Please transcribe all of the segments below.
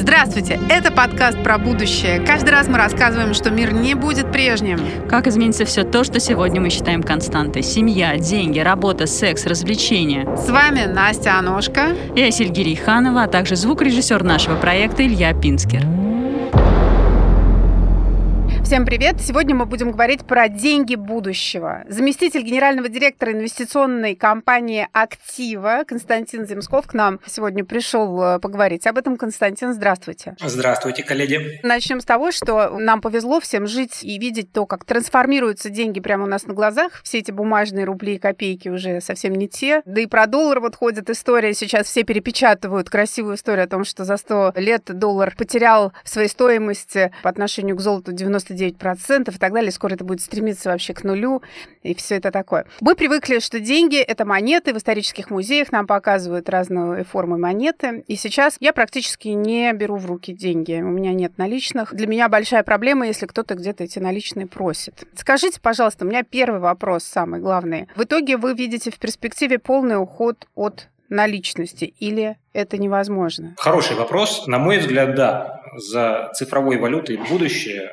Здравствуйте! Это подкаст про будущее. Каждый раз мы рассказываем, что мир не будет прежним. Как изменится все то, что сегодня мы считаем константой. Семья, деньги, работа, секс, развлечения. С вами Настя Аношка. Я Сильгирий Ханова, а также звукорежиссер нашего проекта Илья Пинскер. Всем привет! Сегодня мы будем говорить про деньги будущего. Заместитель генерального директора инвестиционной компании «Актива» Константин Земсков к нам сегодня пришел э, поговорить об этом. Константин, здравствуйте. Здравствуйте, коллеги. Начнем с того, что нам повезло всем жить и видеть то, как трансформируются деньги прямо у нас на глазах. Все эти бумажные рубли и копейки уже совсем не те. Да и про доллар вот ходит история. Сейчас все перепечатывают красивую историю о том, что за 100 лет доллар потерял своей стоимости по отношению к золоту 99 99% и так далее. Скоро это будет стремиться вообще к нулю и все это такое. Мы привыкли, что деньги — это монеты. В исторических музеях нам показывают разные формы монеты. И сейчас я практически не беру в руки деньги. У меня нет наличных. Для меня большая проблема, если кто-то где-то эти наличные просит. Скажите, пожалуйста, у меня первый вопрос, самый главный. В итоге вы видите в перспективе полный уход от наличности или это невозможно? Хороший вопрос. На мой взгляд, да. За цифровой валютой будущее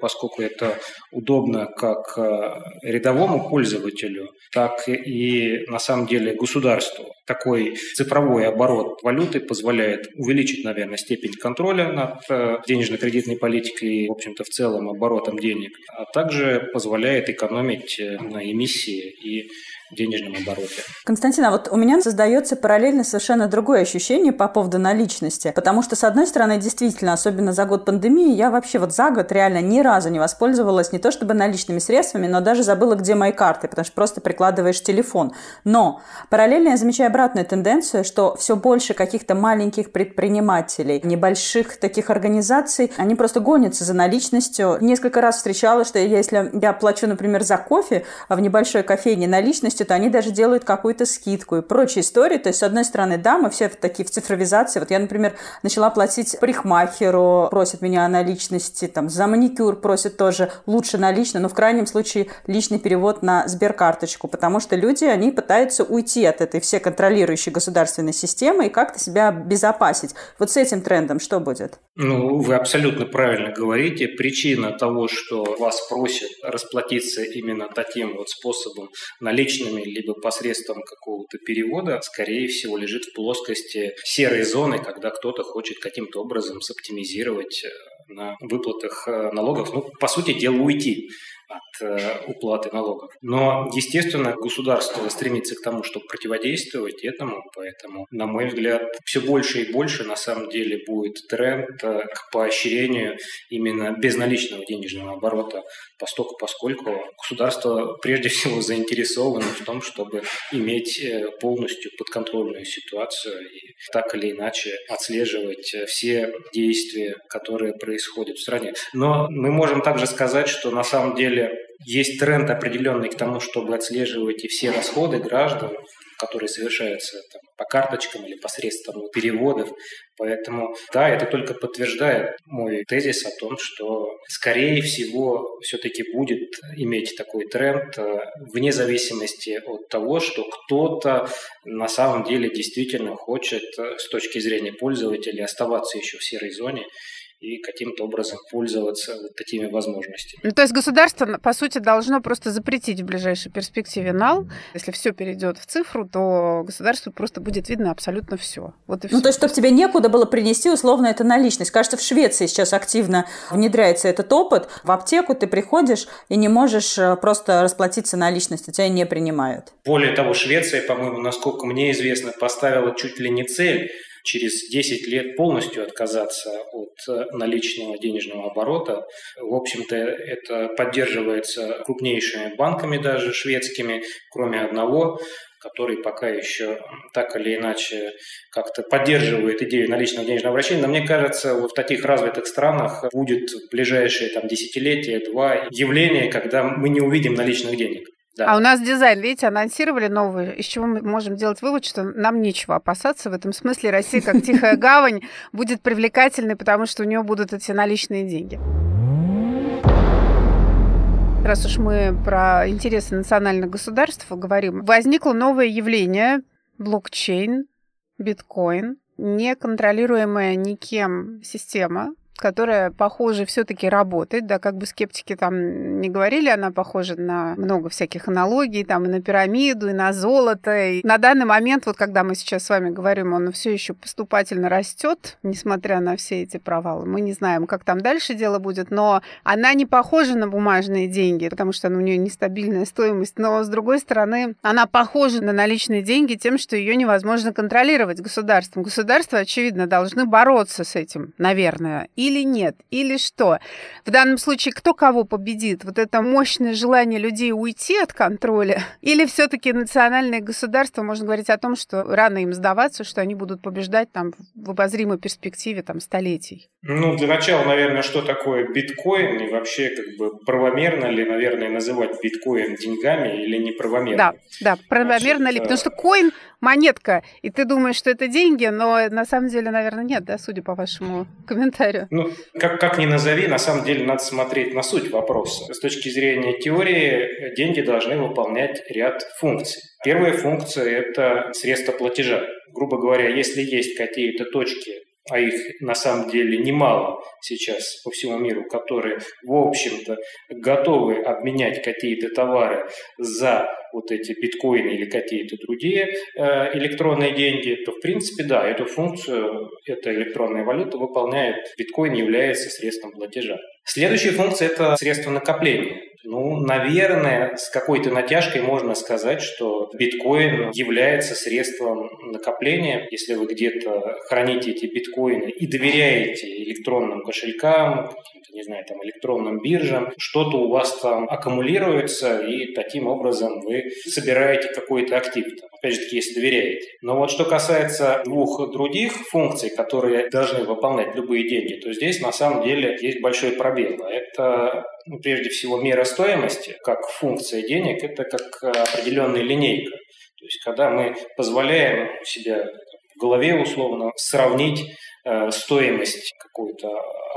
поскольку это удобно как э, рядовому пользователю, так и на самом деле государству. Такой цифровой оборот валюты позволяет увеличить, наверное, степень контроля над э, денежно-кредитной политикой и, в общем-то, в целом оборотом денег, а также позволяет экономить э, на эмиссии и денежном обороте. Константин, а вот у меня создается параллельно совершенно другое ощущение по поводу наличности, потому что, с одной стороны, действительно, особенно за год пандемии, я вообще вот за год реально ни разу не воспользовалась не то чтобы наличными средствами, но даже забыла, где мои карты, потому что просто прикладываешь телефон. Но параллельно я замечаю обратную тенденцию, что все больше каких-то маленьких предпринимателей, небольших таких организаций, они просто гонятся за наличностью. Несколько раз встречала, что если я плачу, например, за кофе в небольшой кофейне наличность, полностью, то они даже делают какую-то скидку и прочие истории. То есть, с одной стороны, да, мы все такие в цифровизации. Вот я, например, начала платить парикмахеру, просят меня наличности, там, за маникюр просят тоже лучше налично, но в крайнем случае личный перевод на сберкарточку, потому что люди, они пытаются уйти от этой все контролирующей государственной системы и как-то себя безопасить. Вот с этим трендом что будет? Ну, вы абсолютно правильно говорите. Причина того, что вас просят расплатиться именно таким вот способом наличными наличными, либо посредством какого-то перевода, скорее всего, лежит в плоскости серой зоны, когда кто-то хочет каким-то образом соптимизировать э, на выплатах э, налогов, ну, по сути дела, уйти от э, уплаты налогов. Но, естественно, государство стремится к тому, чтобы противодействовать этому, поэтому, на мой взгляд, все больше и больше на самом деле будет тренд э, к поощрению именно безналичного денежного оборота, поскольку, поскольку государство прежде всего заинтересовано в том, чтобы иметь э, полностью подконтрольную ситуацию и так или иначе отслеживать все действия, которые происходят в стране. Но мы можем также сказать, что на самом деле деле есть тренд определенный к тому, чтобы отслеживать и все расходы граждан, которые совершаются там, по карточкам или посредством переводов. Поэтому, да, это только подтверждает мой тезис о том, что, скорее всего, все-таки будет иметь такой тренд э, вне зависимости от того, что кто-то на самом деле действительно хочет э, с точки зрения пользователя оставаться еще в серой зоне и каким-то образом пользоваться вот такими возможностями. Ну, то есть государство, по сути, должно просто запретить в ближайшей перспективе нал. Если все перейдет в цифру, то государству просто будет видно абсолютно все. Вот и все. Ну, то есть, чтобы тебе некуда было принести, условно, это наличность. Кажется, в Швеции сейчас активно внедряется этот опыт. В аптеку ты приходишь и не можешь э, просто расплатиться наличностью, тебя не принимают. Более того, Швеция, по-моему, насколько мне известно, поставила чуть ли не цель через 10 лет полностью отказаться от э, наличного денежного оборота. В общем-то, это поддерживается крупнейшими банками даже шведскими, кроме одного, который пока еще так или иначе как-то поддерживает идею наличного денежного обращения. Но мне кажется, вот в таких развитых странах будет в ближайшие там, десятилетия, два явления, когда мы не увидим наличных денег. Да. А у нас дизайн, видите, анонсировали новый, из чего мы можем делать вывод, что нам нечего опасаться. В этом смысле Россия, как тихая гавань, будет привлекательной, потому что у нее будут эти наличные деньги. Раз уж мы про интересы национальных государств говорим, возникло новое явление – блокчейн, биткоин. неконтролируемая никем система, которая, похоже, все-таки работает, да, как бы скептики там не говорили, она похожа на много всяких аналогий, там и на пирамиду, и на золото. И на данный момент, вот когда мы сейчас с вами говорим, он все еще поступательно растет, несмотря на все эти провалы. Мы не знаем, как там дальше дело будет, но она не похожа на бумажные деньги, потому что у нее нестабильная стоимость. Но, с другой стороны, она похожа на наличные деньги тем, что ее невозможно контролировать государством. Государство, очевидно, должны бороться с этим, наверное. И или нет, или что. В данном случае кто кого победит? Вот это мощное желание людей уйти от контроля? Или все-таки национальные государства, можно говорить о том, что рано им сдаваться, что они будут побеждать там в обозримой перспективе там столетий? Ну, для начала, наверное, что такое биткоин и вообще как бы правомерно ли, наверное, называть биткоин деньгами или неправомерно? Да, да, правомерно Значит, ли? Потому что коин монетка, и ты думаешь, что это деньги, но на самом деле, наверное, нет, да, судя по вашему комментарию. Ну, как, как ни назови, на самом деле надо смотреть на суть вопроса. С точки зрения теории, деньги должны выполнять ряд функций. Первая функция – это средство платежа. Грубо говоря, если есть какие-то точки а их на самом деле немало сейчас по всему миру, которые, в общем-то, готовы обменять какие-то товары за вот эти биткоины или какие-то другие э, электронные деньги, то, в принципе, да, эту функцию, эта электронная валюта выполняет, биткоин является средством платежа. Следующая функция – это средство накопления. Ну, наверное, с какой-то натяжкой можно сказать, что биткоин является средством накопления. Если вы где-то храните эти биткоины и доверяете электронным кошелькам, не знаю, там, электронным биржам, что-то у вас там аккумулируется, и таким образом вы собираете какой-то актив. Там, опять же таки, если доверяете. Но вот что касается двух других функций, которые должны выполнять любые деньги, то здесь на самом деле есть большой пробел. Это ну, прежде всего мера стоимости, как функция денег, это как определенная линейка. То есть когда мы позволяем себе в голове условно сравнить Э, стоимость какую-то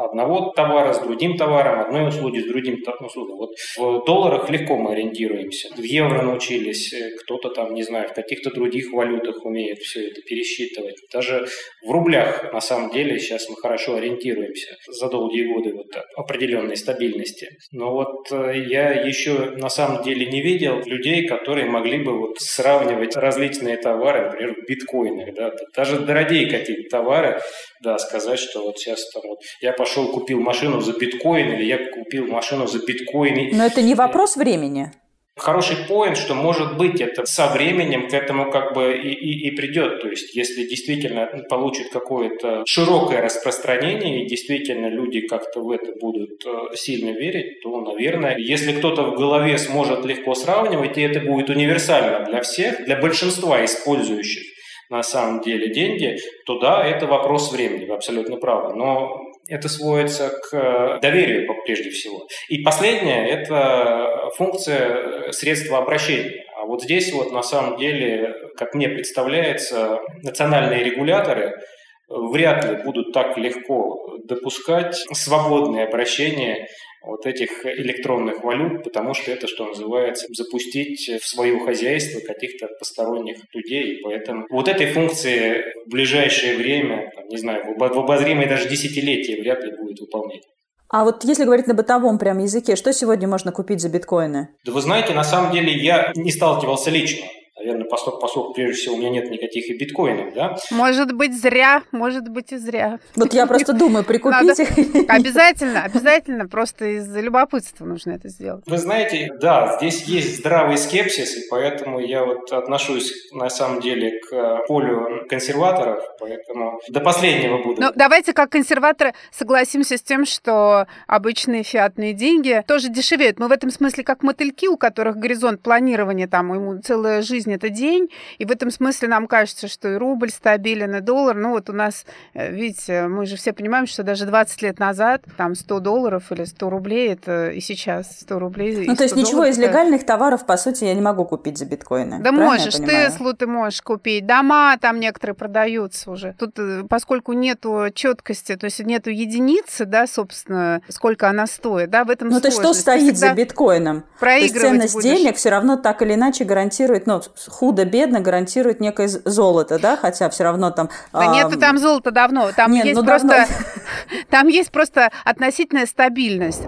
одного товара с другим товаром, одной услуги с другим услугой. Вот в долларах легко мы ориентируемся. В евро научились, э, кто-то там, не знаю, в каких-то других валютах умеет все это пересчитывать. Даже в рублях, на самом деле, сейчас мы хорошо ориентируемся за долгие годы вот определенной стабильности. Но вот э, я еще на самом деле не видел людей, которые могли бы вот сравнивать различные товары, например, в биткоинах. Да? Даже дорогие какие-то товары да, сказать, что вот сейчас там вот я пошел купил машину за биткоин или я купил машину за биткоин. Но это не вопрос времени. Хороший поинт, что может быть это со временем к этому как бы и, и, и придет. То есть если действительно получит какое-то широкое распространение и действительно люди как-то в это будут э, сильно верить, то, наверное, если кто-то в голове сможет легко сравнивать, и это будет универсально для всех, для большинства использующих, на самом деле деньги, то да, это вопрос времени, вы абсолютно правы. Но это сводится к доверию прежде всего. И последнее – это функция средства обращения. А вот здесь вот на самом деле, как мне представляется, национальные регуляторы вряд ли будут так легко допускать свободное обращение вот этих электронных валют, потому что это, что называется, запустить в свое хозяйство каких-то посторонних людей. И поэтому вот этой функции в ближайшее время, там, не знаю, в обозримое даже десятилетие вряд ли будет выполнять. А вот если говорить на бытовом прям языке, что сегодня можно купить за биткоины? Да вы знаете, на самом деле я не сталкивался лично наверное, поскольку, поскольку прежде всего у меня нет никаких и биткоинов, да. Может быть, зря, может быть и зря. Вот я просто думаю, прикупить их. Обязательно, обязательно, просто из любопытства нужно это сделать. Вы знаете, да, здесь есть здравый скепсис, и поэтому я вот отношусь на самом деле к полю консерваторов, поэтому до последнего буду. Ну, давайте как консерваторы согласимся с тем, что обычные фиатные деньги тоже дешевеют. Мы в этом смысле как мотыльки, у которых горизонт планирования, там, ему целая жизнь жизнь это день, и в этом смысле нам кажется, что и рубль стабилен, и доллар. Ну вот у нас, э, видите, мы же все понимаем, что даже 20 лет назад там 100 долларов или 100 рублей, это и сейчас 100 рублей. Ну то есть ничего из легальных товаров, по сути, я не могу купить за биткоины. Да можешь, Теслу ты можешь купить, дома там некоторые продаются уже. Тут, э, поскольку нету четкости, то есть нету единицы, да, собственно, сколько она стоит, да, в этом Ну то есть что стоит за биткоином? То есть ценность будет. денег все равно так или иначе гарантирует, ну, худо-бедно гарантирует некое золото, да, хотя все равно там... Да а... нету там золота давно, там Нет, есть ну, просто... Давно... Там есть просто относительная стабильность.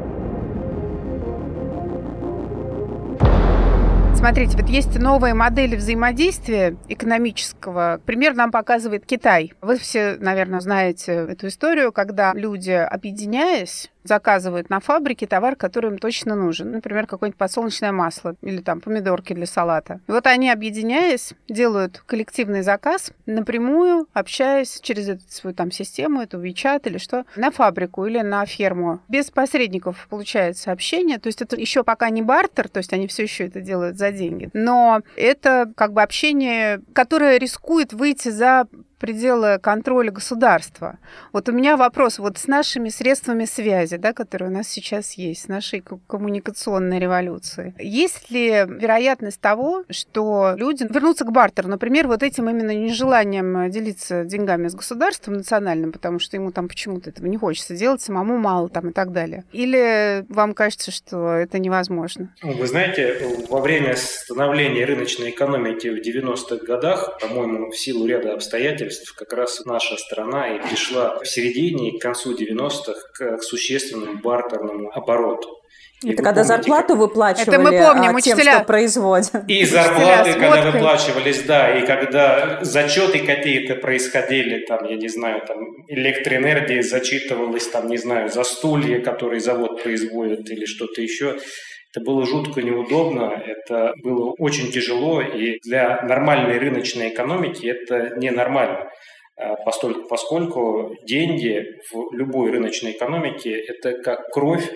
Смотрите, вот есть новые модели взаимодействия экономического. Пример нам показывает Китай. Вы все, наверное, знаете эту историю, когда люди, объединяясь, заказывают на фабрике товар, который им точно нужен. Например, какое-нибудь подсолнечное масло или там помидорки для салата. И вот они, объединяясь, делают коллективный заказ напрямую, общаясь через эту свою там систему, эту WeChat или что, на фабрику или на ферму. Без посредников получается общение. То есть это еще пока не бартер, то есть они все еще это делают за деньги. Но это как бы общение, которое рискует выйти за пределы контроля государства. Вот у меня вопрос, вот с нашими средствами связи, да, которые у нас сейчас есть, с нашей коммуникационной революцией, есть ли вероятность того, что люди вернутся к бартеру, например, вот этим именно нежеланием делиться деньгами с государством национальным, потому что ему там почему-то этого не хочется делать, самому мало там и так далее. Или вам кажется, что это невозможно? Вы знаете, во время становления рыночной экономики в 90-х годах, по-моему, в силу ряда обстоятельств, обстоятельств как раз наша страна и пришла в середине и к концу 90-х к, к существенному бартерному обороту. И это когда помните, зарплату как... выплачивали это мы помним, а, тем, учителя... что производят. И зарплаты, когда выплачивались, да, и когда зачеты какие-то происходили, там, я не знаю, там, электроэнергия зачитывалась, там, не знаю, за стулья, которые завод производит или что-то еще. Это было жутко неудобно, это было очень тяжело, и для нормальной рыночной экономики это ненормально. А, поскольку, поскольку деньги в любой рыночной экономике – это как кровь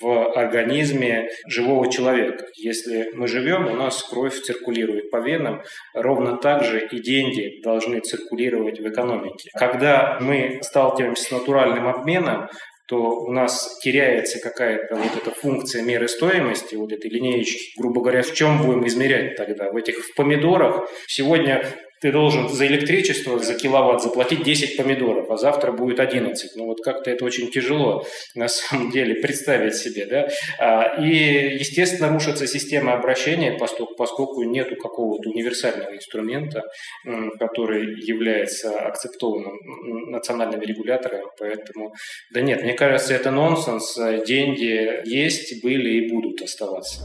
в организме живого человека. Если мы живем, у нас кровь циркулирует по венам, ровно так же и деньги должны циркулировать в экономике. Когда мы сталкиваемся с натуральным обменом, то у нас теряется какая-то вот эта функция меры стоимости, вот этой линеечки, грубо говоря, в чем будем измерять тогда? В этих в помидорах. Сегодня ты должен за электричество, за киловатт заплатить 10 помидоров, а завтра будет 11. Ну вот как-то это очень тяжело на самом деле представить себе. Да? А, и, естественно, рушится система обращения, поскольку, нету какого-то универсального инструмента, который является акцептованным национальными регуляторами. Поэтому, да нет, мне кажется, это нонсенс. Деньги есть, были и будут оставаться.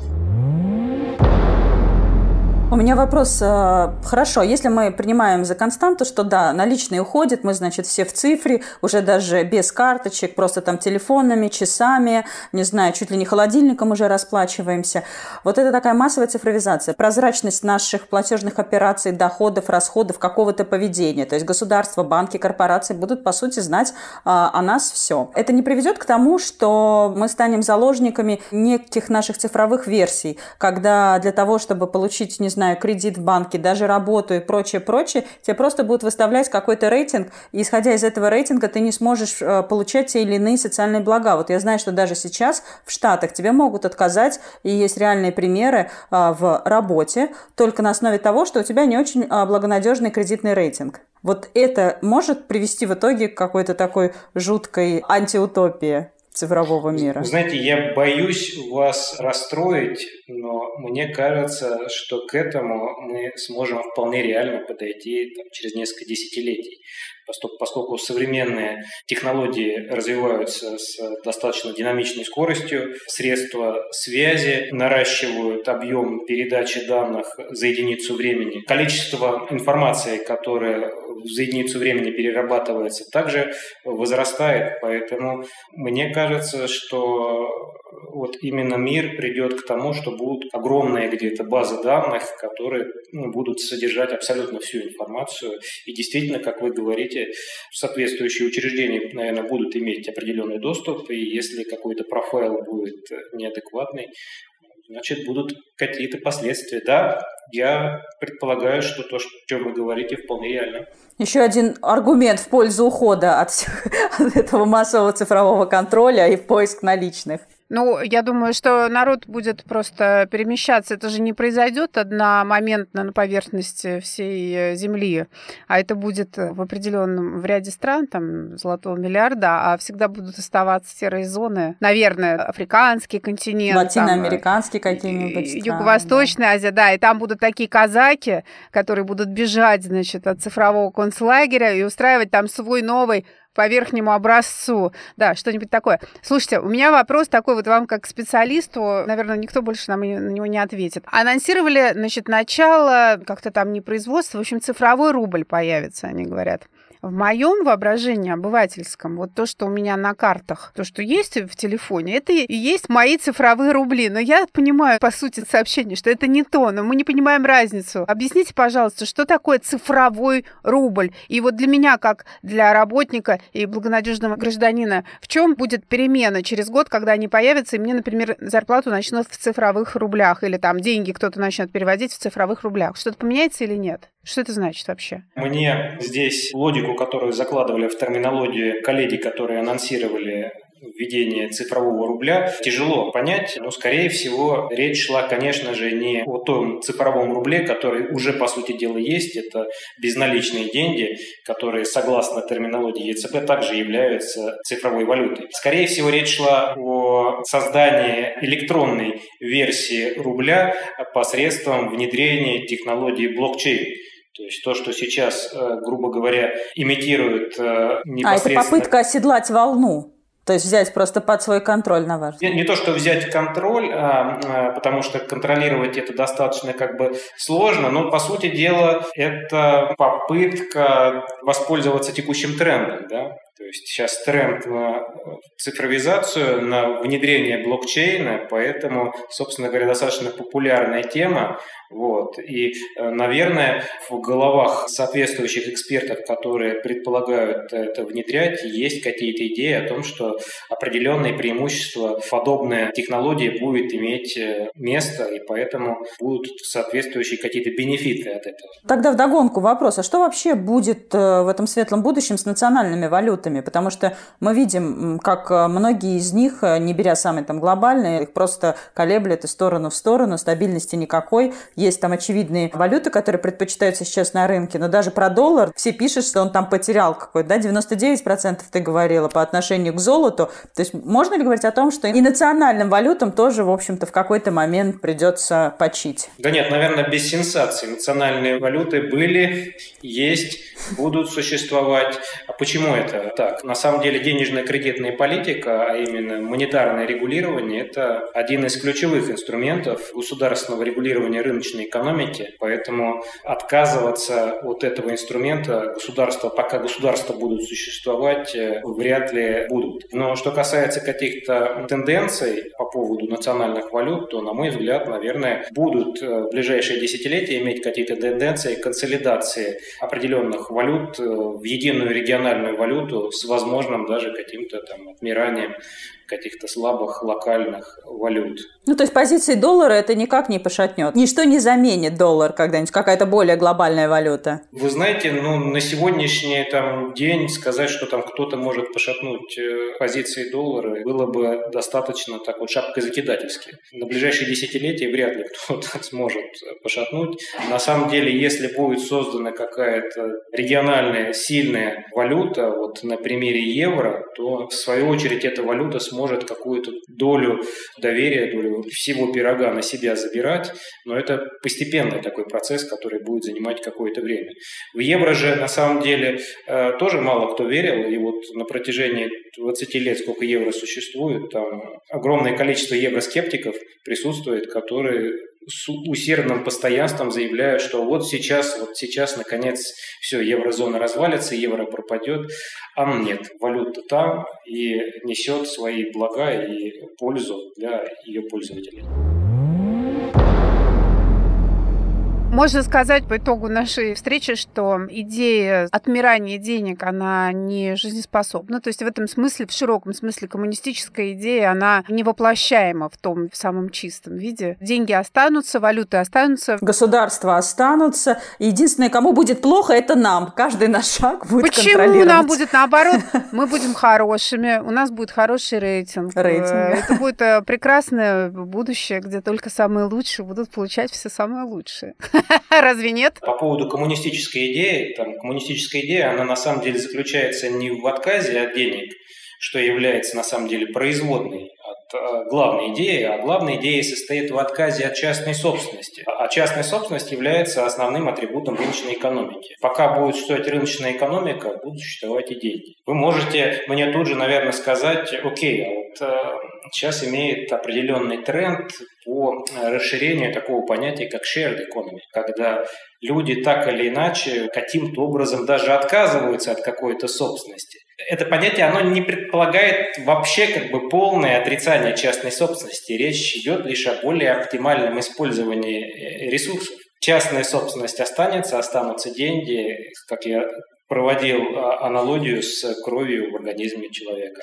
У меня вопрос. Э, хорошо, если мы принимаем за константу, что да, наличные уходят, мы, значит, все в цифре, уже даже без карточек, просто там телефонами, часами, не знаю, чуть ли не холодильником уже расплачиваемся. Вот это такая массовая цифровизация, прозрачность наших платежных операций, доходов, расходов, какого-то поведения. То есть государство, банки, корпорации будут, по сути, знать а, о нас все. Это не приведет к тому, что мы станем заложниками неких наших цифровых версий, когда для того, чтобы получить, не знаю, знаю, кредит в банке, даже работу и прочее, прочее, тебе просто будут выставлять какой-то рейтинг, и исходя из этого рейтинга ты не сможешь э, получать те или иные социальные блага. Вот я знаю, что даже сейчас в Штатах тебе могут отказать, и есть реальные примеры э, в работе, только на основе того, что у тебя не очень э, благонадежный кредитный рейтинг. Вот это может привести в итоге к какой-то такой жуткой антиутопии цифрового мира? Знаете, я боюсь вас расстроить, но мне кажется, что к этому мы сможем вполне реально подойти там, через несколько десятилетий поскольку современные технологии развиваются с достаточно динамичной скоростью, средства связи наращивают объем передачи данных за единицу времени, количество информации, которая за единицу времени перерабатывается, также возрастает, поэтому мне кажется, что вот именно мир придет к тому, что будут огромные где-то базы данных, которые ну, будут содержать абсолютно всю информацию. И действительно, как вы говорите, соответствующие учреждения, наверное, будут иметь определенный доступ, и если какой-то профайл будет неадекватный, значит, будут какие-то последствия. Да, я предполагаю, что то, о чем вы говорите, вполне реально. Еще один аргумент в пользу ухода от, от этого массового цифрового контроля и в поиск наличных. Ну, я думаю, что народ будет просто перемещаться. Это же не произойдет одномоментно на поверхности всей э, Земли, а это будет в определенном в ряде стран, там, золотого миллиарда, а всегда будут оставаться серые зоны. Наверное, африканский континент. Латиноамериканский какие-нибудь Юго-Восточная да. Азия, да. И там будут такие казаки, которые будут бежать, значит, от цифрового концлагеря и устраивать там свой новый по верхнему образцу. Да, что-нибудь такое. Слушайте, у меня вопрос такой вот вам как специалисту, наверное, никто больше нам на него не ответит. Анонсировали, значит, начало как-то там не производства, в общем, цифровой рубль появится, они говорят. В моем воображении обывательском, вот то, что у меня на картах, то, что есть в телефоне, это и есть мои цифровые рубли. Но я понимаю, по сути, сообщение, что это не то, но мы не понимаем разницу. Объясните, пожалуйста, что такое цифровой рубль? И вот для меня, как для работника и благонадежного гражданина, в чем будет перемена через год, когда они появятся, и мне, например, зарплату начнут в цифровых рублях, или там деньги кто-то начнет переводить в цифровых рублях? Что-то поменяется или нет? Что это значит вообще? Мне здесь логику, которую закладывали в терминологию коллеги, которые анонсировали введение цифрового рубля тяжело понять, но, скорее всего, речь шла, конечно же, не о том цифровом рубле, который уже, по сути дела, есть. Это безналичные деньги, которые, согласно терминологии ЕЦБ, также являются цифровой валютой. Скорее всего, речь шла о создании электронной версии рубля посредством внедрения технологии блокчейн. То есть то, что сейчас, э, грубо говоря, имитирует непосредственно... А, это попытка оседлать волну. То есть взять просто под свой контроль, на ваш взгляд? Не, не то, что взять контроль, а, а, потому что контролировать это достаточно как бы сложно, но по сути дела это попытка воспользоваться текущим трендом, да, то есть сейчас тренд на цифровизацию, на внедрение блокчейна, поэтому, собственно говоря, достаточно популярная тема. Вот. И, э, наверное, в головах соответствующих экспертов, которые предполагают это внедрять, есть какие-то идеи о том, что определенные преимущества подобная технология будет иметь э, место, и поэтому будут соответствующие какие-то бенефиты от этого. Тогда вдогонку вопрос, а что вообще будет э, в этом светлом будущем с национальными валютами? Потому что мы видим, как многие из них, не беря самые там глобальные, их просто колеблет из сторону в сторону, стабильности никакой, есть там очевидные валюты, которые предпочитаются сейчас на рынке, но даже про доллар все пишут, что он там потерял какой-то, да, 99% ты говорила по отношению к золоту. То есть можно ли говорить о том, что и национальным валютам тоже, в общем-то, в какой-то момент придется почить? Да нет, наверное, без сенсаций. Национальные валюты были, есть, будут существовать. А почему это так? На самом деле денежная кредитная политика, а именно монетарное регулирование, это один из ключевых инструментов государственного регулирования рыночной рыночной экономики, поэтому отказываться от этого инструмента государства, пока государства будут существовать, э, вряд ли будут. Но что касается каких-то тенденций по поводу национальных валют, то, на мой взгляд, наверное, будут э, в ближайшие десятилетия иметь какие-то тенденции консолидации определенных валют э, в единую региональную валюту с возможным даже каким-то там отмиранием каких-то слабых локальных валют. Ну, то есть позиции доллара это никак не пошатнет. Ничто не заменит доллар когда-нибудь, какая-то более глобальная валюта. Вы знаете, ну, на сегодняшний там, день сказать, что там кто-то может пошатнуть э, позиции доллара, было бы достаточно так вот шапкой-закидательски. На ближайшие десятилетия вряд ли кто-то сможет пошатнуть. На самом деле, если будет создана какая-то региональная сильная валюта, вот на примере евро, то в свою очередь эта валюта сможет может какую-то долю доверия, долю всего пирога на себя забирать, но это постепенный такой процесс, который будет занимать какое-то время. В евро же на самом деле э, тоже мало кто верил, и вот на протяжении 20 лет, сколько евро существует, там огромное количество евроскептиков присутствует, которые с усердным постоянством заявляют, что вот сейчас, вот сейчас, наконец, все, еврозона развалится, евро пропадет. А нет, валюта там и несет свои блага и пользу для ее пользователей. Можно сказать по итогу нашей встречи, что идея отмирания денег, она не жизнеспособна. То есть в этом смысле, в широком смысле, коммунистическая идея, она не воплощаема в том в самом чистом виде. Деньги останутся, валюты останутся. Государства останутся. Единственное, кому будет плохо, это нам. Каждый наш шаг будет Почему нам будет наоборот? Мы будем хорошими, у нас будет хороший рейтинг. рейтинг. Э, это будет э, прекрасное будущее, где только самые лучшие будут получать все самое лучшее. Разве нет? По поводу коммунистической идеи, там, коммунистическая идея, она на самом деле заключается не в отказе от денег, что является на самом деле производной от э, главной идеи, а главная идея состоит в отказе от частной собственности. А частная собственность является основным атрибутом рыночной экономики. Пока будет существовать рыночная экономика, будут существовать и деньги. Вы можете мне тут же, наверное, сказать, окей, а вот э, сейчас имеет определенный тренд по расширению такого понятия, как shared economy, когда люди так или иначе каким-то образом даже отказываются от какой-то собственности. Это понятие, оно не предполагает вообще как бы полное отрицание частной собственности. Речь идет лишь о более оптимальном использовании э, ресурсов. Частная собственность останется, останутся деньги, как я проводил а, аналогию с кровью в организме человека.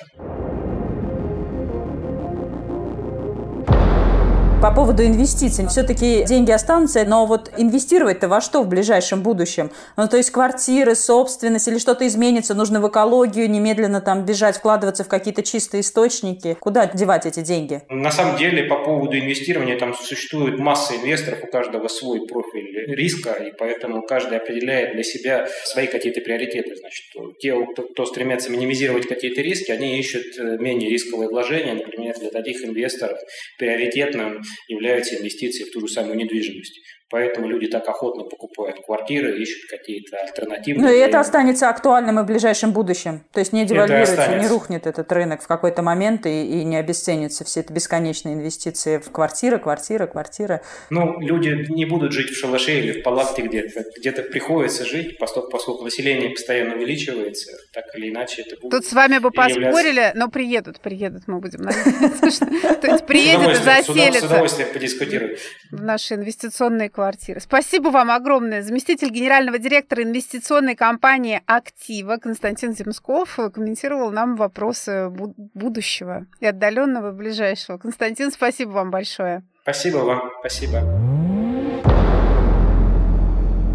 По поводу инвестиций. Все-таки деньги останутся, но вот инвестировать-то во что в ближайшем будущем? Ну, то есть квартиры, собственность или что-то изменится, нужно в экологию немедленно там бежать, вкладываться в какие-то чистые источники. Куда девать эти деньги? На самом деле, по поводу инвестирования, там существует масса инвесторов, у каждого свой профиль риска, и поэтому каждый определяет для себя свои какие-то приоритеты. Значит, те, кто, кто стремятся минимизировать какие-то риски, они ищут э, менее рисковые вложения. Например, для таких инвесторов приоритетным являются инвестиции в ту же самую недвижимость. Поэтому люди так охотно покупают квартиры, ищут какие-то альтернативы. Ну и это останется актуальным и в ближайшем будущем. То есть не девальвируется, не рухнет этот рынок в какой-то момент и, и не обесценится все это бесконечные инвестиции в квартиры, квартиры, квартиры. Ну, люди не будут жить в шалаше или в палатке где-то. Где-то приходится жить, поскольку, поскольку население постоянно увеличивается, так или иначе это будет Тут с вами бы поспорили, но приедут, приедут, мы будем То есть приедет и заселится. С удовольствием подискутируем. В наши инвестиционные квартиры. Спасибо вам огромное. Заместитель генерального директора инвестиционной компании «Актива» Константин Земсков комментировал нам вопросы будущего и отдаленного и ближайшего. Константин, спасибо вам большое. Спасибо вам. Спасибо.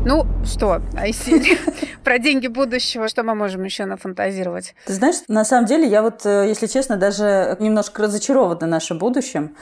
Ну что, Айсиль, про деньги будущего, что мы можем еще нафантазировать? Ты знаешь, на самом деле, я вот, э, если честно, даже немножко разочарована нашим будущим,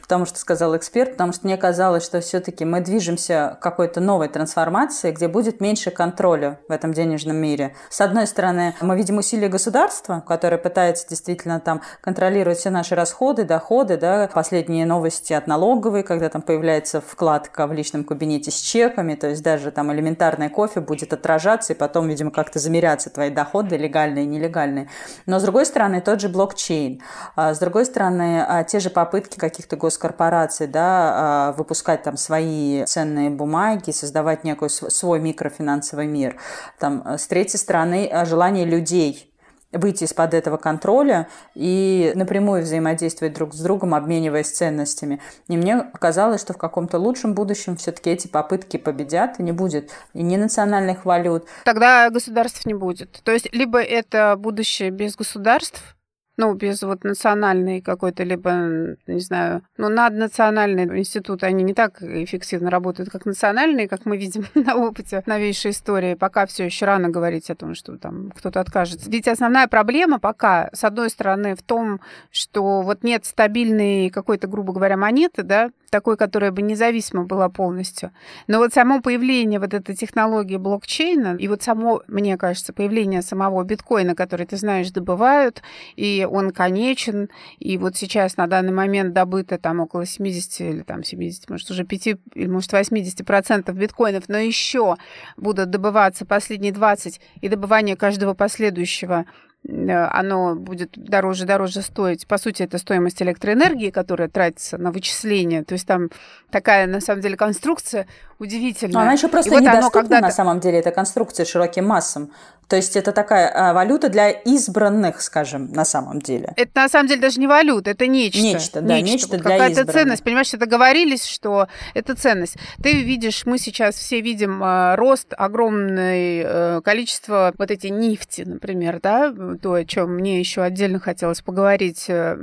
потому что сказал эксперт, потому что мне казалось, что все-таки мы движемся к какой-то новой трансформации, где будет меньше контроля в этом денежном мире. С одной стороны, мы видим усилия государства, которое пытается действительно там контролировать все наши расходы, доходы, да, последние новости от налоговой, когда там появляется вкладка в личном кабинете с чеками, то есть даже там элементарный кофе будет отражаться и потом, видимо, как-то замеряться твои доходы, легальные и нелегальные. Но, с другой стороны, тот же блокчейн. А, с другой стороны, а, те же попытки каких-то госкорпораций да, а, выпускать там свои ценные бумаги, создавать некий свой микрофинансовый мир. Там, с третьей стороны, желание людей выйти из-под этого контроля и напрямую взаимодействовать друг с другом, обмениваясь ценностями. И мне казалось, что в каком-то лучшем будущем все-таки эти попытки победят, и не будет и ни национальных валют. Тогда государств не будет. То есть либо это будущее без государств, ну, без вот национальной какой-то, либо, не знаю, ну, наднациональные институты, они не так эффективно работают, как национальные, как мы видим на опыте новейшей истории. Пока все еще рано говорить о том, что там кто-то откажется. Ведь основная проблема пока, с одной стороны, в том, что вот нет стабильной какой-то, грубо говоря, монеты, да, такой, которая бы независима была полностью. Но вот само появление вот этой технологии блокчейна и вот само, мне кажется, появление самого биткоина, который, ты знаешь, добывают, и он конечен, и вот сейчас на данный момент добыто там около 70 или там 70, может, уже 5 или, может, 80 процентов биткоинов, но еще будут добываться последние 20, и добывание каждого последующего Э, оно будет дороже дороже стоить. По сути, это стоимость электроэнергии, которая тратится на вычисление. То есть там такая, на самом деле, конструкция удивительная. Но она еще просто и недоступна, вот оно, когда на самом деле, эта конструкция широким массам. То есть это такая а, валюта для избранных, скажем, на самом деле. Это на самом деле даже не валюта, это нечто. Нечто, да, нечто, нечто вот для Какая-то ценность, понимаешь, это говорились, что это ценность. Ты видишь, мы сейчас все видим э, рост огромное э, количество вот эти нефти, например, да, то, о чем мне еще отдельно хотелось поговорить. Э,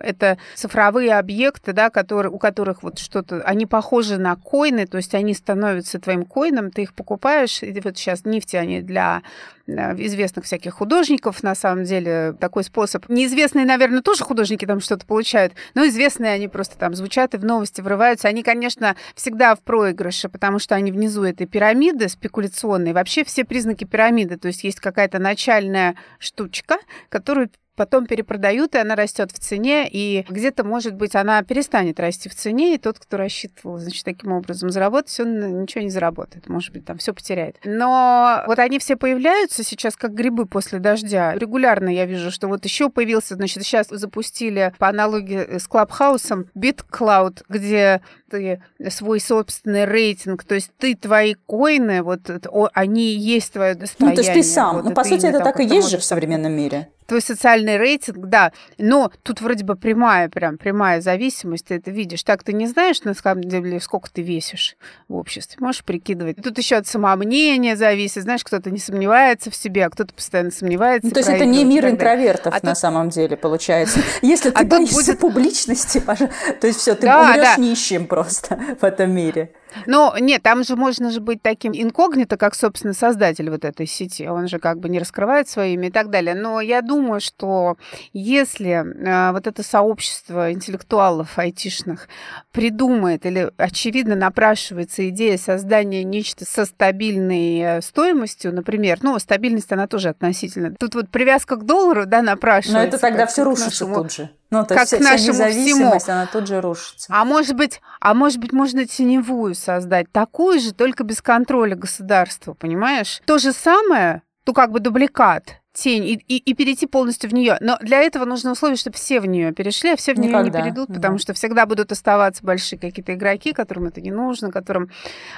это цифровые объекты, да, которые, у которых вот что-то, они похожи на койны, то есть они становятся твоим койном, ты их покупаешь, и вот сейчас нефти, они для известных всяких художников, на самом деле, такой способ. Неизвестные, наверное, тоже художники там что-то получают, но известные они просто там звучат и в новости врываются. Они, конечно, всегда в проигрыше, потому что они внизу этой пирамиды спекуляционной. Вообще все признаки пирамиды, то есть есть какая-то начальная штучка, которую потом перепродают, и она растет в цене, и где-то, может быть, она перестанет расти в цене, и тот, кто рассчитывал, значит, таким образом заработать, он ничего не заработает, может быть, там все потеряет. Но вот они все появляются сейчас как грибы после дождя. Регулярно я вижу, что вот еще появился, значит, сейчас запустили по аналогии с Клабхаусом BitCloud, где ты свой собственный рейтинг, то есть ты твои коины, вот они и есть твое достояние. Ну, то есть ты сам. Вот ну, по сути, это так и есть же в современном мире твой социальный рейтинг, да, но тут вроде бы прямая, прям прямая зависимость, ты это видишь. Так ты не знаешь, на самом деле, сколько ты весишь в обществе, можешь прикидывать. Тут еще от самомнения зависит, знаешь, кто-то не сомневается в себе, а кто-то постоянно сомневается. Ну, то есть это не мир интровертов а на тут... самом деле получается. Если ты а боишься будет... публичности, то есть все, ты умрешь нищим просто в этом мире. Ну, нет, там же можно же быть таким инкогнито, как, собственно, создатель вот этой сети. Он же как бы не раскрывает свое имя и так далее. Но я думаю, что если э, вот это сообщество интеллектуалов айтишных придумает или, очевидно, напрашивается идея создания нечто со стабильной стоимостью, например, ну, стабильность, она тоже относительно. Тут вот привязка к доллару, да, напрашивается. Но это тогда все рушится нашему... тут же. Ну, то как есть, к нашему вся всему. она тут же рушится. А может быть, а может быть, можно теневую создать, такую же, только без контроля государства, понимаешь? То же самое, то как бы дубликат, тень и, и, и перейти полностью в нее. Но для этого нужно условие, чтобы все в нее перешли, а все в нее не перейдут, потому да. что всегда будут оставаться большие какие-то игроки, которым это не нужно, которым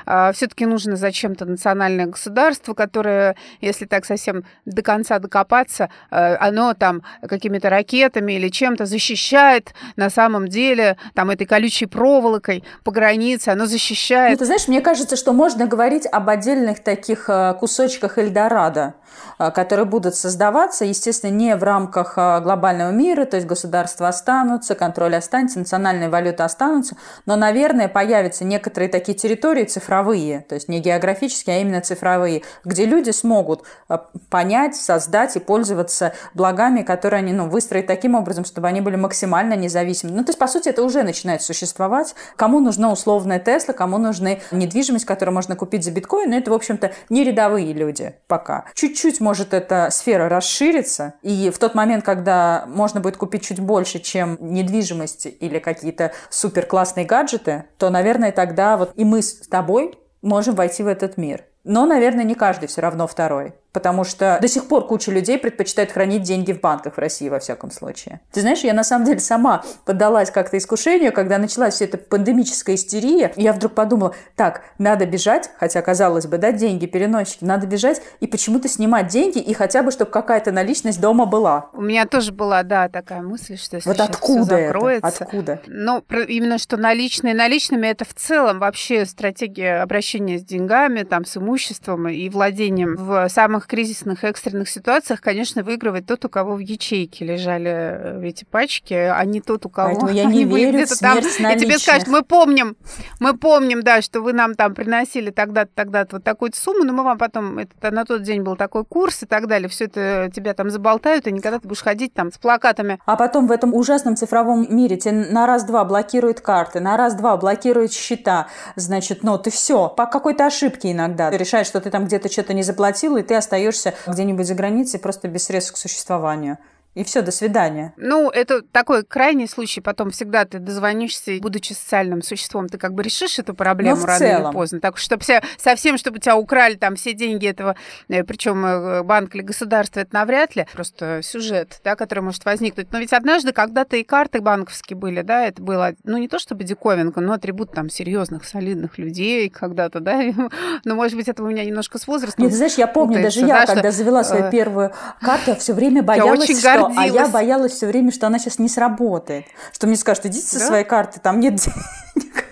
э, все-таки нужно зачем-то национальное государство, которое, если так совсем до конца докопаться, э, оно там какими-то ракетами или чем-то защищает на самом деле там этой колючей проволокой по границе, оно защищает. Ну, ты знаешь, мне кажется, что можно говорить об отдельных таких э, кусочках Эльдорадо, э, которые будут создаваться создаваться, естественно, не в рамках а, глобального мира, то есть государства останутся, контроль останется, национальные валюты останутся, но, наверное, появятся некоторые такие территории цифровые, то есть не географические, а именно цифровые, где люди смогут а, понять, создать и пользоваться благами, которые они ну, выстроят таким образом, чтобы они были максимально независимы. Ну, то есть, по сути, это уже начинает существовать. Кому нужна условная Тесла, кому нужны недвижимость, которую можно купить за биткоин, но это, в общем-то, не рядовые люди пока. Чуть-чуть может эта сфера сфера расширится, и в тот момент, когда можно будет купить чуть больше, чем недвижимость или какие-то супер классные гаджеты, то, наверное, тогда вот и мы с тобой можем войти в этот мир. Но, наверное, не каждый все равно второй. Потому что до сих пор куча людей предпочитает хранить деньги в банках в России, во всяком случае. Ты знаешь, я на самом деле сама поддалась как-то искушению, когда началась вся эта пандемическая истерия. Я вдруг подумала, так, надо бежать, хотя, казалось бы, да, деньги, переносчики, надо бежать и почему-то снимать деньги, и хотя бы, чтобы какая-то наличность дома была. У меня тоже была, да, такая мысль, что если вот откуда все закроется... Это? Откуда? Ну, именно что наличные наличными, это в целом вообще стратегия обращения с деньгами, там, с имуществом и владением в самых самых кризисных экстренных ситуациях, конечно, выигрывает тот, у кого в ячейке лежали э, эти пачки, а не тот, у кого Поэтому я не верю в там. И тебе скажут, мы помним, мы помним, да, что вы нам там приносили тогда-то, тогда-то вот такую-то сумму, но мы вам потом, это, на тот день был такой курс и так далее, все это тебя там заболтают, и никогда ты будешь ходить там с плакатами. А потом в этом ужасном цифровом мире тебе на раз-два блокируют карты, на раз-два блокируют счета, значит, ну, ты все, по какой-то ошибке иногда решаешь, что ты там где-то что-то не заплатил, и ты остаешься где-нибудь за границей просто без средств к существованию. И все, до свидания. Ну, это такой крайний случай. Потом всегда ты дозвонишься, будучи социальным существом, ты как бы решишь эту проблему рано целом. или поздно. Так, чтобы все, совсем, чтобы тебя украли там все деньги этого, э, причем э, банк или государство, это навряд ли. Просто сюжет, да, который может возникнуть. Но ведь однажды когда-то и карты банковские были, да, это было, ну, не то чтобы диковинка, но атрибут там серьезных, солидных людей когда-то, да. Но, может быть, это у меня немножко с возрастом. Нет, знаешь, я помню, даже я, когда завела свою э, первую карту, я все время боялась, что гордилась. А я боялась все время, что она сейчас не сработает. Что мне скажут, идите да? со своей карты, там нет денег.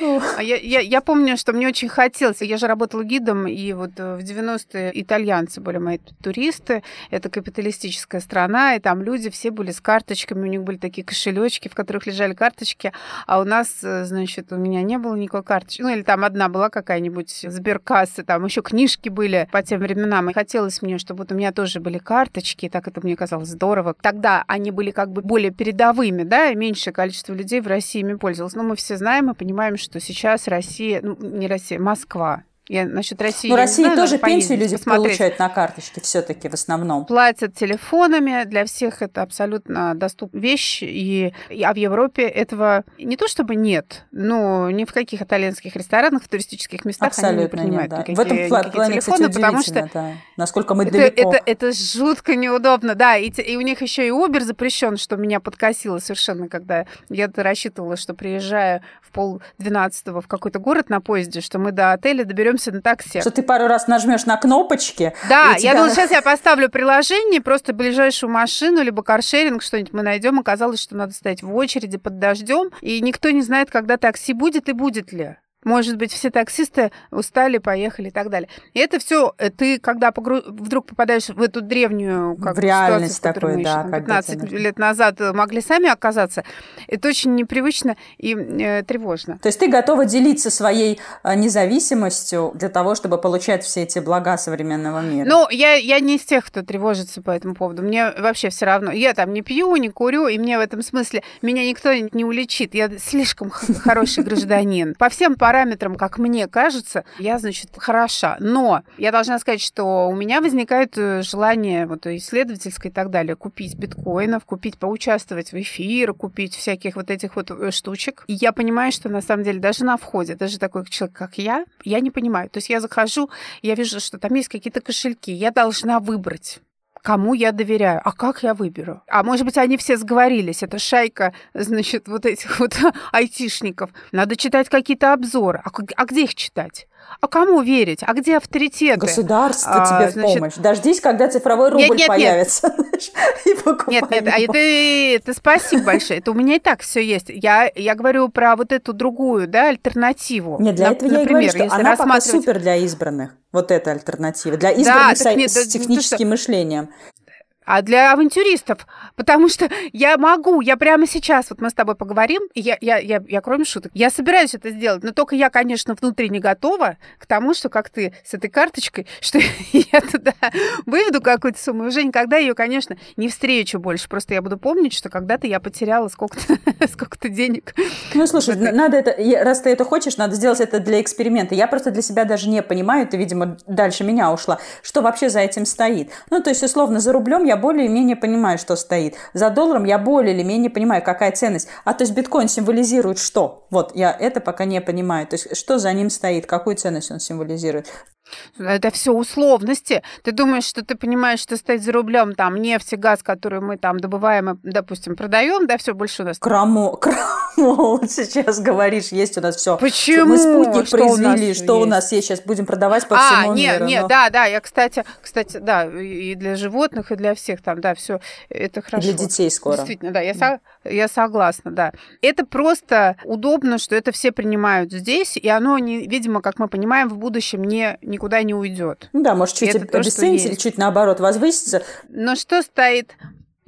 А я, я, я помню, что мне очень хотелось. Я же работала гидом, и вот э, в 90-е итальянцы были мои туристы. Это капиталистическая страна, и там люди все были с карточками. У них были такие кошелечки, в которых лежали карточки. А у нас, э, значит, у меня не было никакой карточки. Ну, или там одна была какая-нибудь сберкасса, там еще книжки были по тем временам. И хотелось мне, чтобы вот у меня тоже были карточки. И так это мне казалось здорово. Тогда они были как бы более передовыми, да, и меньшее количество людей в России ими пользовалось. Но мы все знаем и понимаем, что что сейчас Россия, ну, не Россия, Москва, я насчет России. Ну, России знаю, тоже пенсию люди посмотреть. получают на карточке все-таки в основном. Платят телефонами. Для всех это абсолютно доступная вещь. И, а в Европе этого не то чтобы нет, но ни в каких итальянских ресторанах, в туристических местах абсолютно они не принимают нет, да. В этом никакие плане, телефоны, кстати, потому что да. насколько мы это, далеко. Это, это жутко неудобно, да. И, и у них еще и Uber запрещен, что меня подкосило совершенно, когда я рассчитывала, что приезжаю в пол двенадцатого в какой-то город на поезде, что мы до отеля доберемся доберемся на такси. Что ты пару раз нажмешь на кнопочки. Да, я тебя... думала, сейчас я поставлю приложение, просто ближайшую машину, либо каршеринг, что-нибудь мы найдем. Оказалось, что надо стоять в очереди под дождем, и никто не знает, когда такси будет и будет ли. Может быть, все таксисты устали, поехали и так далее. И это все э, ты, когда погру... вдруг попадаешь в эту древнюю как, в реальность ситуацию, такой, да, 15 тебя... лет назад э, могли сами оказаться, это очень непривычно и э, тревожно. То есть ты готова делиться своей э, независимостью для того, чтобы получать все эти блага современного мира? Ну, я, я не из тех, кто тревожится по этому поводу. Мне вообще все равно. Я там не пью, не курю, и мне в этом смысле меня никто не уличит. Я слишком хороший гражданин. По всем параметрам параметрам, как мне кажется, я, значит, хороша. Но я должна сказать, что у меня возникает э, желание вот исследовательское и так далее купить биткоинов, купить, поучаствовать в эфир, купить всяких вот этих вот э, штучек. И я понимаю, что на самом деле даже на входе, даже такой человек, как я, я не понимаю. То есть я захожу, я вижу, что там есть какие-то кошельки, я должна выбрать кому я доверяю, а как я выберу? А может быть, они все сговорились, это шайка, значит, вот этих вот айтишников. Надо читать какие-то обзоры. А, а где их читать? А кому верить? А где авторитеты? Государство а, тебе значит... в помощь. Дождись, когда цифровой рубль нет, нет, появится. Нет, нет, а это, это спасибо большое. Это у меня и так все есть. Я, я говорю про вот эту другую, да, альтернативу. Нет, для этого я и говорю, что она пока супер для избранных. Вот эта альтернатива. Для избранных да, нет, с техническим мышлением а для авантюристов. Потому что я могу, я прямо сейчас, вот мы с тобой поговорим, я, я, я, я кроме шуток, я собираюсь это сделать, но только я, конечно, внутри не готова к тому, что как ты с этой карточкой, что я туда выведу какую-то сумму, уже никогда ее, конечно, не встречу больше. Просто я буду помнить, что когда-то я потеряла сколько-то сколько денег. Ну, слушай, надо это, раз ты это хочешь, надо сделать это для эксперимента. Я просто для себя даже не понимаю, ты, видимо, дальше меня ушла, что вообще за этим стоит. Ну, то есть, условно, за рублем я более-менее понимаю, что стоит. За долларом я более или менее понимаю, какая ценность. А то есть биткоин символизирует что? Вот, я это пока не понимаю. То есть что за ним стоит, какую ценность он символизирует. Это все условности. Ты думаешь, что ты понимаешь, что стоит за рублем там нефть и газ, который мы там добываем и, допустим, продаем, да, все больше у нас. Крамо, крамо, сейчас говоришь, есть у нас все. Почему? Мы спутник что произвели, у что есть? у нас есть, сейчас будем продавать по а, всему нет, миру. Нет, но... да, да, я, кстати, кстати, да, и для животных, и для всех там, да, все это хорошо. И для детей скоро. Действительно, да, я, со, я согласна, да. Это просто удобно, что это все принимают здесь, и оно, не, видимо, как мы понимаем, в будущем не, не никуда не уйдет. Ну да, может, чуть обесценить или чуть наоборот возвыситься. Но что стоит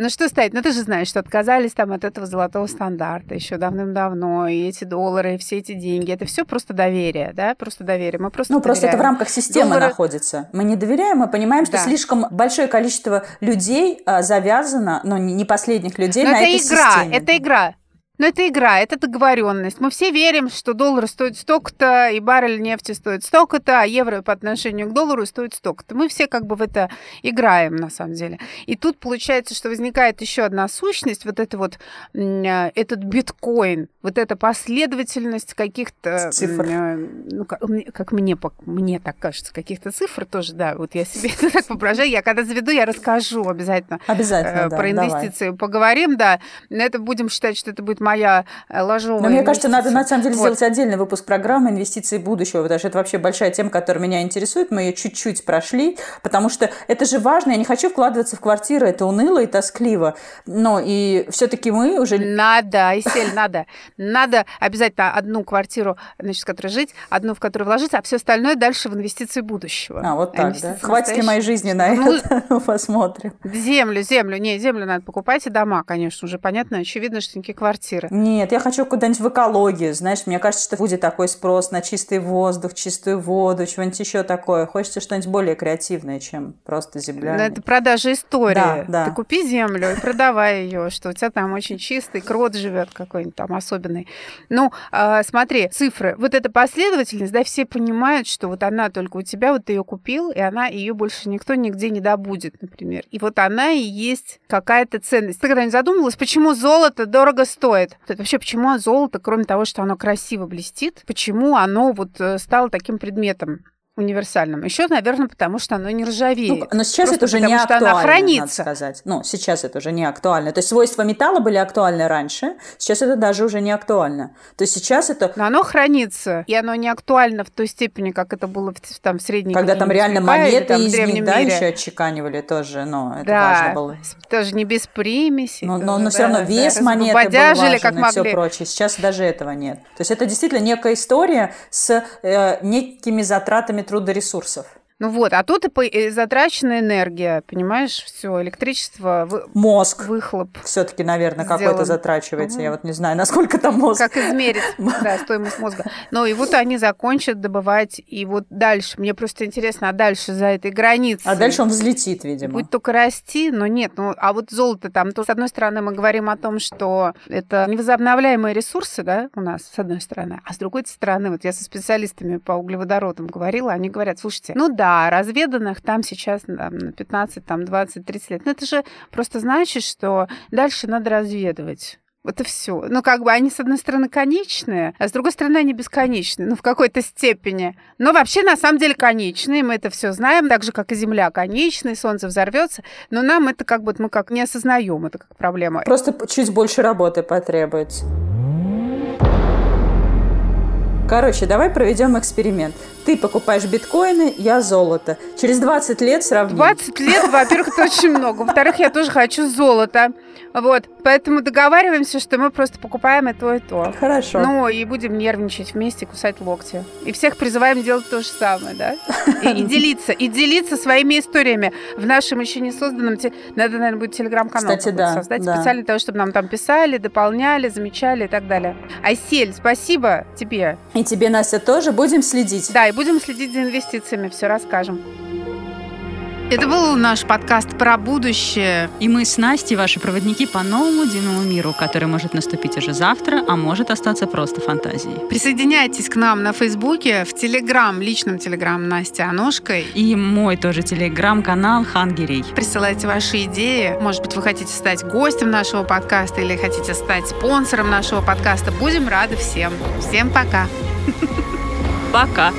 ну что стоит? Ну ты же знаешь, что отказались там от этого золотого стандарта еще давным-давно, и эти доллары, и все эти деньги, это все просто доверие, да, просто доверие. Мы просто Ну просто это в рамках системы Доллары... находится. Мы не доверяем, мы понимаем, что да. слишком большое количество людей а, завязано, но не последних людей но на это этой игра, системе. Это игра, Но это игра, это договоренность. Мы все верим, что доллар стоит столько-то, и баррель нефти стоит столько-то, а евро по отношению к доллару стоит столько-то. Мы все как бы в это играем, на самом деле. И тут получается, что возникает еще одна сущность, вот это вот, э, этот биткоин, вот эта последовательность каких-то... Цифр. Э, ну, как, как мне, мне так кажется, каких-то цифр тоже, да, вот я себе это так воображаю. Я когда заведу, я расскажу обязательно. Обязательно, э, да, Про инвестиции давай. поговорим, да. Это будем считать, что это будет моя э, ложовая Но мне кажется, надо на самом деле вот. сделать отдельный выпуск программы «Инвестиции будущего», потому что это вообще большая тема, которая меня интересует. Мы ее чуть-чуть прошли, потому что это же важно. Я не хочу вкладываться в квартиры, это уныло и тоскливо. Но и все таки мы уже... Надо, Исель, надо. Надо обязательно одну квартиру, значит, в которой жить, одну, в которую вложиться, а все остальное дальше в инвестиции будущего. А, вот так, да? Хватит ли моей жизни на ну, это? Посмотрим. Землю, землю. Не, землю надо покупать и дома, конечно, уже понятно, очевидно, что никакие квартиры. Нет, я хочу куда-нибудь в экологию, знаешь, мне кажется, что будет такой спрос на чистый воздух, чистую воду, чего-нибудь еще такое. Хочется что-нибудь более креативное, чем просто земля. Ну, это продажа истории. Да, да. Ты купи землю и продавай ее, что у тебя там очень чистый крот живет какой-нибудь там особенный. Ну, э, смотри, цифры. Вот эта последовательность, да, все понимают, что вот она только у тебя, вот ты ее купил, и она ее больше никто нигде не добудет, например. И вот она и есть какая-то ценность. Ты когда-нибудь задумывалась, почему золото дорого стоит? Вообще, почему золото, кроме того, что оно красиво блестит, почему оно вот э, стало таким предметом? Универсальным. Еще, наверное, потому что оно не ржавеет. Ну, но сейчас Просто это уже не актуально, она хранится. надо сказать. Ну, сейчас это уже не актуально. То есть свойства металла были актуальны раньше, сейчас это даже уже не актуально. То есть сейчас это... Но оно хранится, и оно не актуально в той степени, как это было в, там, в средней Когда там реально монеты там, из них, да, еще отчеканивали тоже, но это да, важно было. тоже не без примеси. Но, но, но да, все равно вес да, монеты был важен как и все прочее. Сейчас даже этого нет. То есть это действительно некая история с э, некими затратами трудоресурсов. Ну вот, а тут и затраченная энергия, понимаешь, все, электричество, вы... мозг, выхлоп. Все-таки, наверное, какой-то затрачивается. Угу. Я вот не знаю, насколько там мозг. Как измерить, да, стоимость мозга. Ну и вот они закончат добывать, и вот дальше, мне просто интересно, а дальше за этой границей? А дальше он взлетит, видимо. Будет только расти, но нет, ну а вот золото там, то с одной стороны мы говорим о том, что это невозобновляемые ресурсы, да, у нас, с одной стороны, а с другой стороны, вот я со специалистами по углеводородам говорила, они говорят, слушайте, ну да, а разведанных там сейчас там, на 15, там, 20, 30 лет. Но это же просто значит, что дальше надо разведывать. Это все. Ну, как бы они, с одной стороны, конечные, а с другой стороны, они бесконечные, ну, в какой-то степени. Но вообще, на самом деле, конечные. Мы это все знаем, так же, как и Земля конечная, Солнце взорвется. Но нам это как бы, мы как не осознаем это как проблема. Просто чуть больше работы потребуется. Короче, давай проведем эксперимент. Ты покупаешь биткоины, я золото. Через 20 лет сравним. 20 лет, во-первых, это очень много. Во-вторых, я тоже хочу золото. Вот, поэтому договариваемся, что мы просто покупаем и то, и то. Хорошо. Ну, и будем нервничать вместе, кусать локти. И всех призываем делать то же самое, да? И, и делиться, и делиться своими историями. В нашем еще не созданном... Надо, наверное, будет телеграм-канал Кстати, да, создать да. специально для того, чтобы нам там писали, дополняли, замечали и так далее. Айсель, спасибо тебе. И тебе, Настя, тоже. Будем следить. Да, и будем следить за инвестициями. Все расскажем. Это был наш подкаст про будущее. И мы с Настей ваши проводники по новому дивному миру, который может наступить уже завтра, а может остаться просто фантазией. Присоединяйтесь к нам на Фейсбуке, в Телеграм, личном Телеграм Насти Аношкой. И мой тоже Телеграм-канал Хангерей. Присылайте ваши идеи. Может быть, вы хотите стать гостем нашего подкаста или хотите стать спонсором нашего подкаста. Будем рады всем. Всем пока. Пока.